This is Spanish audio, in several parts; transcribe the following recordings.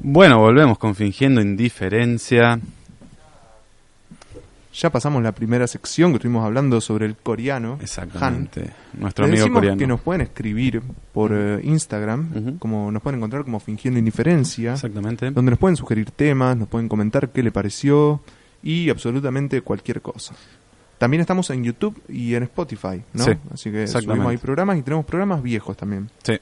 Bueno, volvemos con fingiendo indiferencia. Ya pasamos la primera sección que estuvimos hablando sobre el coreano. Exactamente. Han. Nuestro Les amigo coreano. que nos pueden escribir por eh, Instagram, como nos pueden encontrar como fingiendo indiferencia, Exactamente. donde nos pueden sugerir temas, nos pueden comentar qué le pareció y absolutamente cualquier cosa. También estamos en YouTube y en Spotify, ¿no? Sí, Así que subimos ahí programas y tenemos programas viejos también. Sí.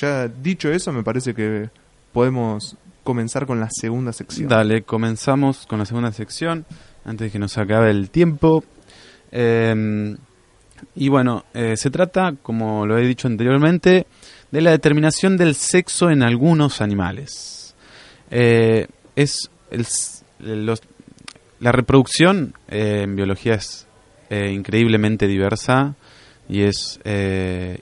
Ya dicho eso, me parece que podemos comenzar con la segunda sección. Dale, comenzamos con la segunda sección, antes de que nos acabe el tiempo. Eh, y bueno, eh, se trata, como lo he dicho anteriormente, de la determinación del sexo en algunos animales. Eh, es el la reproducción eh, en biología es increíblemente diversa y es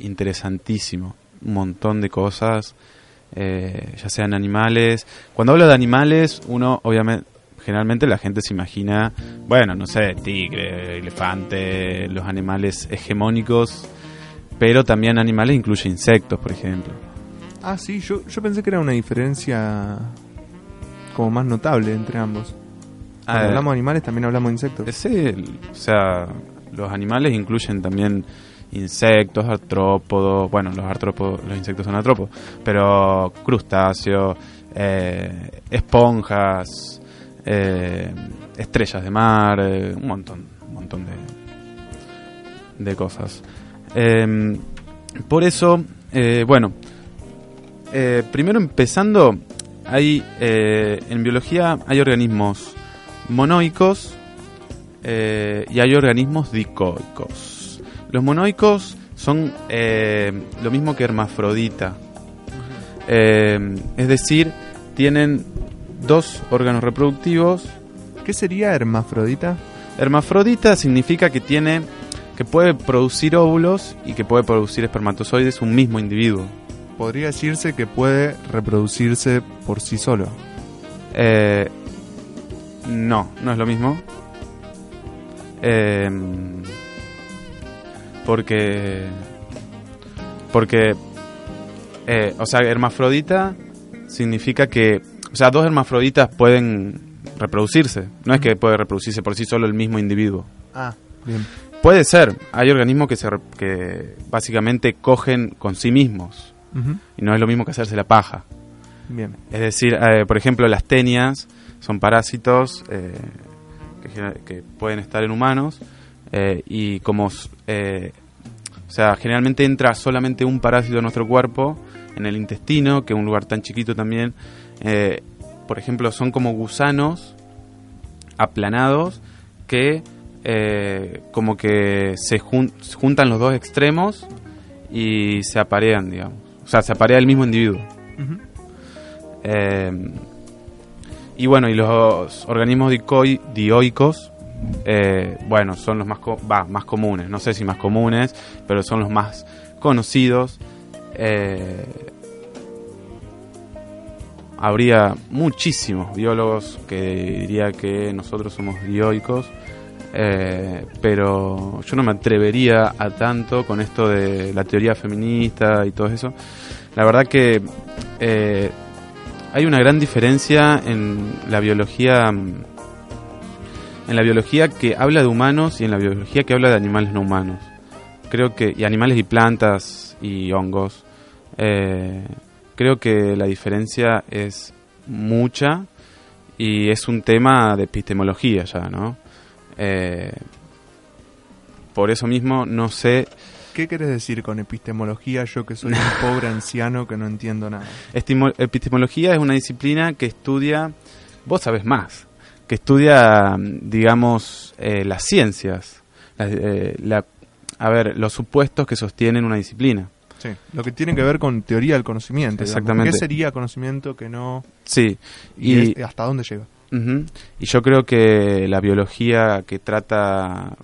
interesantísimo. Un montón de cosas, eh, ya sean animales. Cuando hablo de animales, uno obviamente, generalmente la gente se imagina, bueno, no sé, tigre, elefante, los animales hegemónicos, pero también animales incluye insectos, por ejemplo. Ah, sí, yo, yo pensé que era una diferencia como más notable entre ambos. Cuando Ah, hablamos de animales también hablamos de insectos. Sí, o sea, los animales incluyen también insectos, artrópodos, bueno, los artrópodos, los insectos son artrópodos, pero crustáceos, eh, esponjas, eh, estrellas de mar, eh, un montón, un montón de, de cosas. Eh, por eso, bueno, primero empezando, hay en biología hay organismos monoicos y hay organismos dicoicos. Los monoicos son eh, lo mismo que hermafrodita. Eh, es decir, tienen dos órganos reproductivos. ¿Qué sería hermafrodita? Hermafrodita significa que tiene que puede producir óvulos y que puede producir espermatozoides un mismo individuo. Podría decirse que puede reproducirse por sí solo. Eh, no, no es lo mismo. Eh, porque. Porque. eh, o sea, hermafrodita significa que. O sea, dos hermafroditas pueden reproducirse. No es que puede reproducirse por sí solo el mismo individuo. Ah, bien. Puede ser. Hay organismos que, se, re- que básicamente cogen con sí mismos. Y no es lo mismo que hacerse la paja. Bien. Es decir, eh, por ejemplo, las tenias son parásitos eh, que pueden estar en humanos eh, y como, eh, o sea, generalmente entra solamente un parásito en nuestro cuerpo, en el intestino, que es un lugar tan chiquito también. eh, por ejemplo, son como gusanos aplanados que como que se jun- juntan los dos extremos y se aparean, digamos. O sea, se aparea el mismo individuo. Y bueno, y los organismos dioicos, eh, bueno, son los más, más comunes. No sé si más comunes, pero son los más conocidos. Eh, habría muchísimos biólogos que diría que nosotros somos dioicos. eh, pero yo no me atrevería a tanto con esto de la teoría feminista y todo eso. La verdad que hay una gran diferencia en la biología mm, en la biología que habla de humanos y en la biología que habla de animales no humanos creo que y animales y plantas y hongos Eh, creo que la diferencia es mucha y es un tema de epistemología ya no Eh, por eso mismo no sé ¿Qué querés decir con epistemología? Yo que soy un pobre anciano que no entiendo nada. Estimo- epistemología es una disciplina que estudia, vos sabés más, que estudia, digamos, eh, las ciencias, la- eh, la- a ver, los supuestos que sostienen una disciplina. Sí. Lo que tiene que ver con teoría del conocimiento. digamos. Exactamente. ¿Qué sería conocimiento que no? Sí, Y, y, es- hasta dónde llega? y yo creo que la biología que trata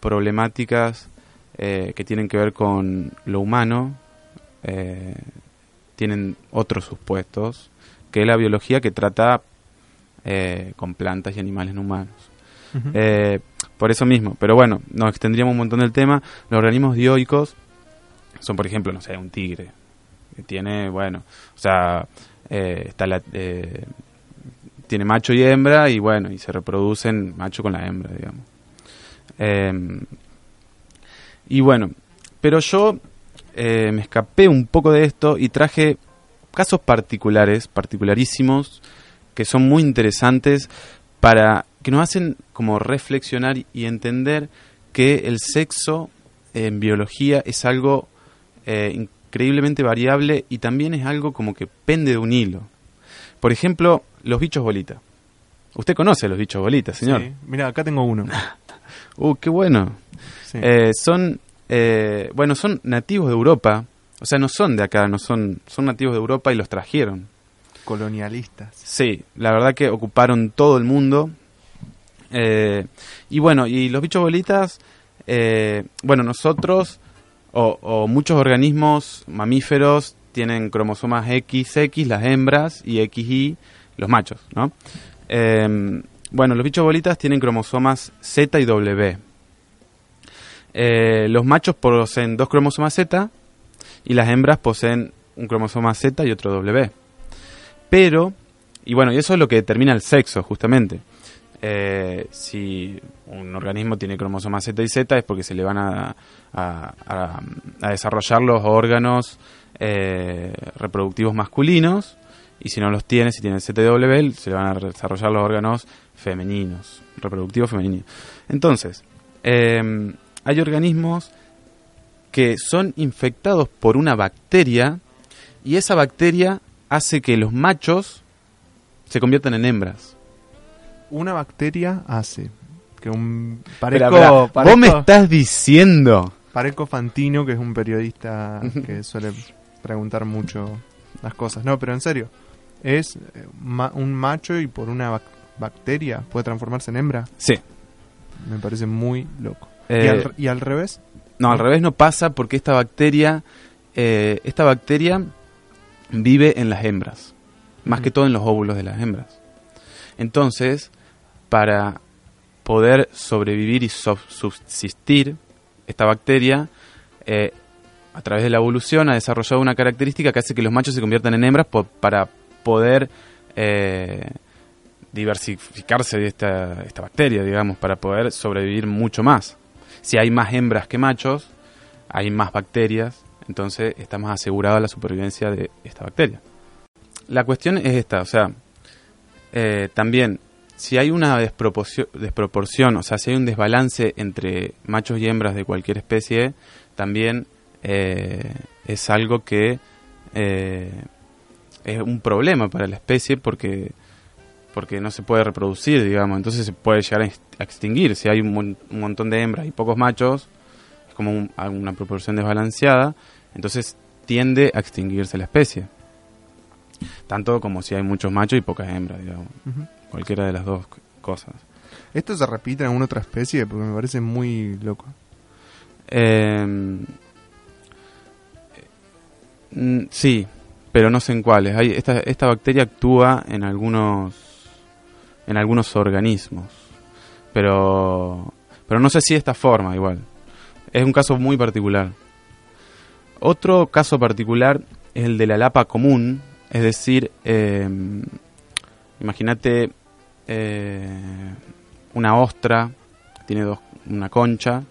problemáticas eh, que tienen que ver con lo humano eh, tienen otros supuestos que la biología que trata eh, con plantas y animales no humanos. Eh, por eso mismo, pero bueno, nos extendríamos un montón del tema. Los organismos dioicos son, por ejemplo, no sé, un tigre, que tiene, bueno, o sea, eh, está la, tiene macho y hembra y bueno, y se reproducen macho con la hembra, digamos. Em, y bueno, pero yo eh, me escapé un poco de esto y traje casos particulares, particularísimos, que son muy interesantes para que nos hacen como reflexionar y entender que el sexo en biología es algo eh, increíblemente variable y también es algo como que pende de un hilo. Por ejemplo, los bichos bolitas. Usted conoce los bichos bolitas, señor. Sí. Mira, acá tengo uno. Uh, qué bueno. Sí. Eh, son, eh, bueno, son nativos de Europa. O sea, no son de acá, no son, son nativos de Europa y los trajeron. Colonialistas. Sí, la verdad que ocuparon todo el mundo. Eh, y bueno, y los bichos bolitas, eh, bueno, nosotros o, muchos organismos mamíferos tienen cromosomas XX, las hembras, y XY, los machos, ¿no? Eh, bueno, los bichos bolitas tienen cromosomas Z y W. Eh, los machos poseen dos cromosomas Z y las hembras poseen un cromosoma Z y otro W. Pero, y bueno, y eso es lo que determina el sexo, justamente. Eh, si un organismo tiene cromosomas Z y Z es porque se le van a, a- desarrollar los órganos eh, reproductivos masculinos y si no los tiene, si tiene Z y W, se le van a desarrollar los órganos femeninos, reproductivos femeninos. Entonces, eh, hay organismos que son infectados por una bacteria y esa bacteria hace que los machos se conviertan en hembras. Una bacteria hace que un... Parezco, espera, Vos parezco- me estás diciendo. Parezco Fantino, que es un periodista que suele preguntar mucho las cosas. No, pero en serio. ¿Es eh, ma- un macho y por una bac- bacteria puede transformarse en hembra? Sí. Me parece muy loco. ¿Y, Eh, al, y al revés? No, al revés no pasa porque esta bacteria, eh, esta bacteria vive en las hembras, más que todo en los óvulos de las hembras. Entonces, para poder sobrevivir y subsistir, esta bacteria, eh, a través de la evolución, ha desarrollado una característica que hace que los machos se conviertan en hembras para poder eh, diversificarse de esta, esta bacteria, digamos, para poder sobrevivir mucho más. Si hay más hembras que machos, hay más bacterias, entonces está más asegurada la supervivencia de esta bacteria. La cuestión es esta, o sea, eh, también, si hay una desproporción, o sea, si hay un desbalance entre machos y hembras de cualquier especie, también eh, es algo que eh, es un problema para la especie porque porque no se puede reproducir, digamos, entonces se puede llegar a ex- a extinguir. Si hay un, un montón de hembras y pocos machos, es como un- una proporción desbalanceada, entonces tiende a extinguirse la especie. Tanto como si hay muchos machos y pocas hembras, digamos, cualquiera de las dos cosas. ¿Esto se repite en alguna otra especie? Porque me parece muy loco. Eh, mm, sí, pero no sé en cuáles. Hay, esta, esta bacteria actúa en algunos en algunos organismos, pero pero no sé si de esta forma igual. Es un caso muy particular. Otro caso particular es el de la lapa común, es decir, eh, imagínate eh, una ostra tiene dos, una concha,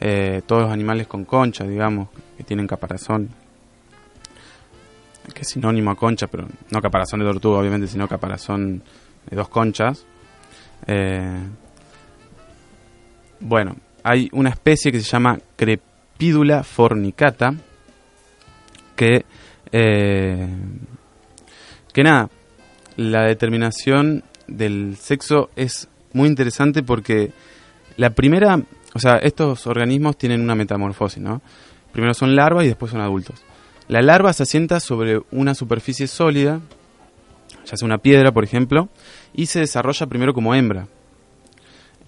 eh, todos los animales con concha, digamos, que tienen caparazón, que es sinónimo a concha, pero no caparazón de tortuga, obviamente, sino caparazón de dos conchas. Eh, bueno, hay una especie que se llama Crepidula fornicata, que, eh, que nada, la determinación del sexo es muy interesante porque la primera, o sea, estos organismos tienen una metamorfosis, ¿no? Primero son larvas y después son adultos. La larva se asienta sobre una superficie sólida, ya sea una piedra, por ejemplo, y se desarrolla primero como hembra.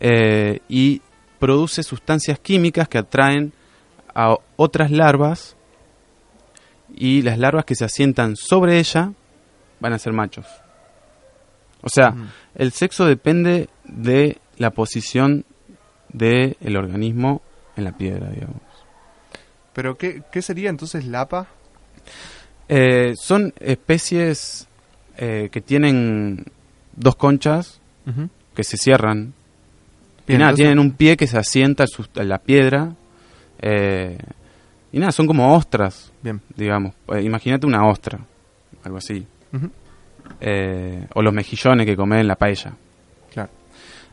Eh, y produce sustancias químicas que atraen a otras larvas y las larvas que se asientan sobre ella van a ser machos. O sea, el sexo depende de la posición del organismo en la piedra, digamos. ¿Pero qué, qué sería entonces lapa? Eh, son especies eh, que tienen dos conchas que se cierran. y nada, entonces- tienen un pie que se asienta en la piedra. eh, y nada, son como ostras, Bien. digamos. Eh, imagínate una ostra, algo así. Eh, o los mejillones que comen en la paella. Claro.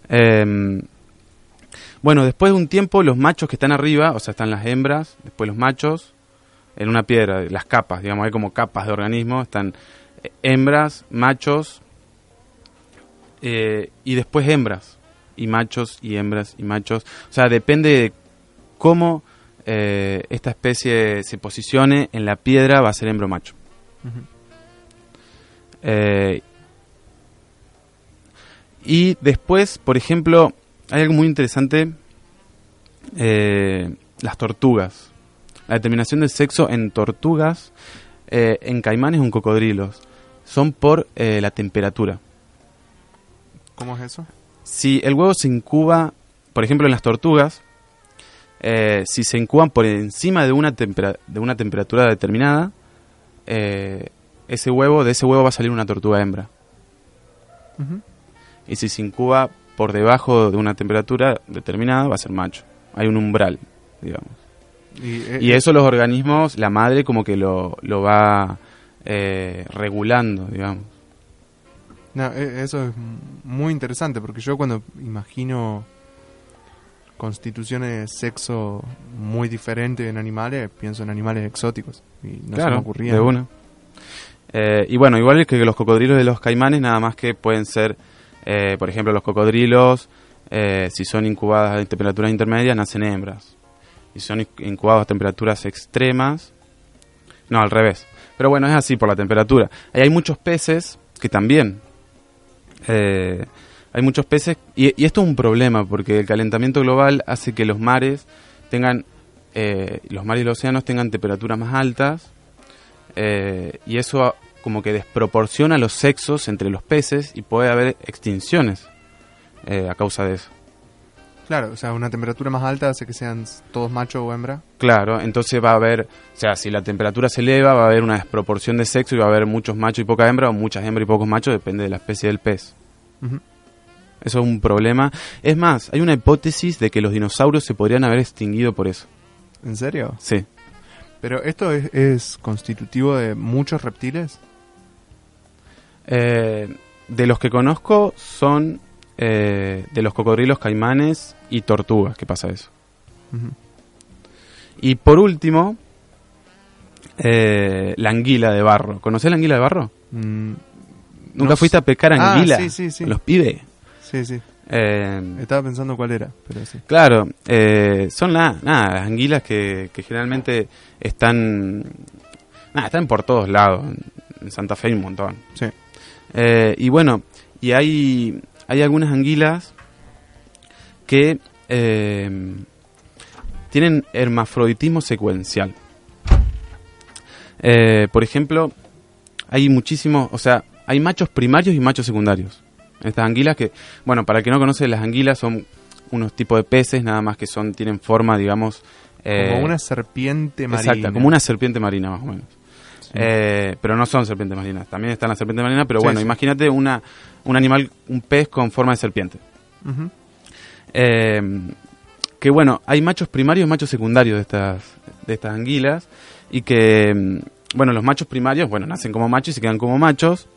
Eh, bueno, después de un tiempo, los machos que están arriba, o sea, están las hembras, después los machos, en una piedra, las capas, digamos, hay como capas de organismo, están eh, hembras, machos, eh, y después hembras, y machos, y hembras, y machos. O sea, depende de cómo eh, esta especie se posicione en la piedra, va a ser hembra o macho. Eh, y después, por ejemplo, hay algo muy interesante, eh, las tortugas. La determinación del sexo en tortugas, en caimanes o en cocodrilos, son por la temperatura. ¿Cómo es eso? Si el huevo se incuba, por ejemplo, en las tortugas, eh, si se incuban por encima de una, tempera- de una temperatura determinada, eh, ese huevo, de ese huevo va a salir una tortuga hembra. Y si se incuba por debajo de una temperatura determinada, va a ser macho. Hay un umbral, digamos. Y, eh, Y eso los organismos, la madre como que lo, lo va eh, regulando, digamos. No, e- eso es muy interesante porque yo cuando imagino constituciones de sexo muy diferentes en animales, pienso en animales exóticos. Y no se me claro, ocurría. de una. Eh, y bueno, igual que los cocodrilos de los caimanes, nada más que pueden ser, eh, por ejemplo, los cocodrilos, eh, si son incubadas a temperaturas intermedias, nacen hembras. Y si son in- incubados a temperaturas extremas, no, al revés. Pero bueno, es así por la temperatura. Y hay muchos peces que también. Hay muchos peces, y, y esto es un problema, porque el calentamiento global hace que los mares tengan, eh, los mares y los océanos tengan temperaturas más altas, eh, y eso como que desproporciona los sexos entre los peces y puede haber extinciones eh, a causa de eso. Claro, o sea, una temperatura más alta hace que sean todos macho o hembra. Claro, entonces va a haber, o sea, si la temperatura se eleva, va a haber una desproporción de sexo y va a haber muchos machos y poca hembra, o muchas hembras y pocos machos, depende de la especie del pez. Ujú. Eso es un problema. Es más, hay una hipótesis de que los dinosaurios se podrían haber extinguido por eso. ¿En serio? Sí. Pero esto es, es constitutivo de muchos reptiles. Eh, de los que conozco son eh, de los cocodrilos, caimanes y tortugas, que pasa eso. Y por último, eh, la anguila de barro. ¿Conocés la anguila de barro? Mm, ¿Nunca no fuiste a pescar Ah, anguila? sí, sí, sí. Los pibes. Sí, sí. Eh, Estaba pensando cuál era, pero sí. claro, eh, son la- nada, las anguilas que, que generalmente están, nada, están por todos lados. En Santa Fe hay un montón. Sí. Eh, y bueno, y hay, hay algunas anguilas que eh, tienen hermafroditismo secuencial. Eh, por ejemplo, hay muchísimos, o sea, hay machos primarios y machos secundarios. Estas anguilas que, bueno, para el que no conoce, las anguilas son unos tipos de peces, nada más que son, tienen forma, digamos... eh, Como una serpiente marina. Exacta, como una serpiente marina más o menos. Sí. Eh, pero no son serpientes marinas. También están las serpientes marinas, pero Sí, bueno, sí. imagínate una, un animal, un pez con forma de serpiente. Eh, que bueno, hay machos primarios y machos secundarios de estas, de estas anguilas. Y que, mm, bueno, los machos primarios, bueno, nacen como machos y se quedan como machos.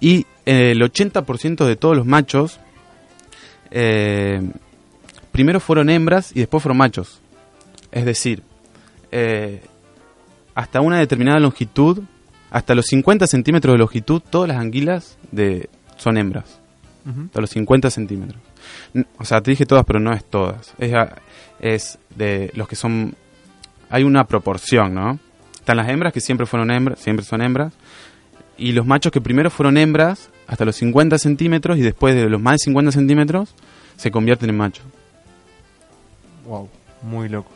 Y eh, el 80% de todos los machos eh, primero fueron hembras y después fueron machos. Es decir, eh, hasta una determinada longitud, hasta los 50 centímetros de longitud, todas las anguilas de, son hembras. Hasta los 50 centímetros. O sea, te dije todas, pero no es todas. Es, a- es de los que son... Hay una proporción, ¿no? Están las hembras que siempre fueron hembras, siempre son hembras. Y los machos que primero fueron hembras hasta los 50 centímetros y después de los más de 50 centímetros se convierten en machos. Wow, muy loco.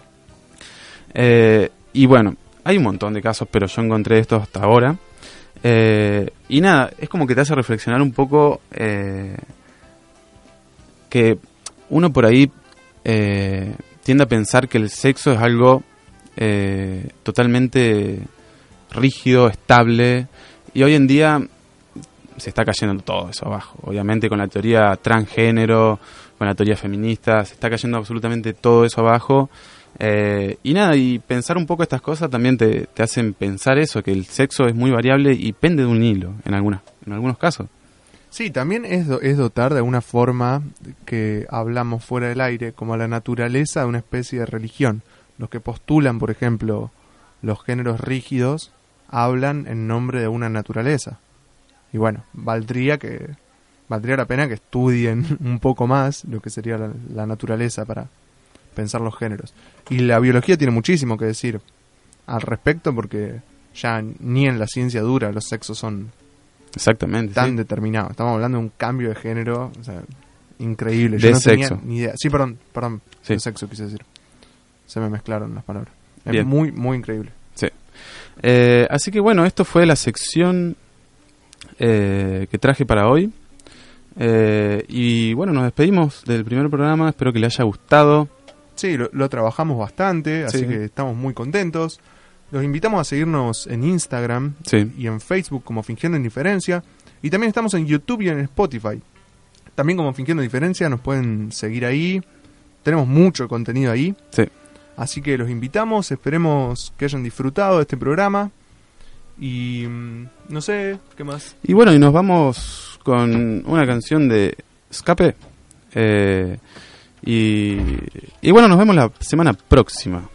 Eh, y bueno, hay un montón de casos, pero yo encontré estos hasta ahora. Eh, y nada, es como que te hace reflexionar un poco eh, que uno por ahí tiende a pensar que el sexo es algo totalmente rígido, estable Y hoy en día se está cayendo todo eso abajo. Obviamente con la teoría transgénero, con la teoría feminista, se está cayendo absolutamente todo eso abajo. Eh, y nada, y pensar un poco estas cosas también te, te, hacen pensar eso, que el sexo es muy variable y pende de un hilo en, algunas, en algunos casos. Sí, también es, es dotar de alguna forma que hablamos fuera del aire, como a la naturaleza de una especie de religión. Los que postulan, por ejemplo, los géneros rígidos, hablan en nombre de una naturaleza. Y bueno, valdría que valdría la pena que estudien un poco más lo que sería la, la naturaleza para pensar los géneros. Y la biología tiene muchísimo que decir al respecto porque ya ni en la ciencia dura los sexos son Exactamente. tan sí. determinados. Estamos hablando de un cambio de género o sea, increíble. De Yo no tenía sexo. ni idea. Sí, perdón, perdón. Sí. De sexo quise decir. Se me mezclaron las palabras. Es Bien. muy, muy increíble. Eh, así que bueno, esto fue la sección eh, que traje para hoy. Eh, y bueno, nos despedimos del primer programa. Espero que le haya gustado. Sí, lo, lo trabajamos bastante, así Sí. que estamos muy contentos. Los invitamos a seguirnos en Instagram Sí. y en Facebook como Fingiendo Indiferencia. Y también estamos en YouTube y en Spotify. También como Fingiendo Indiferencia nos pueden seguir ahí. Tenemos mucho contenido ahí. Sí. Así que los invitamos, esperemos que hayan disfrutado de este programa. Y mm, no sé, ¿qué más? Y bueno, y nos vamos con una canción de Escape. Eh, y, y bueno, nos vemos la semana próxima.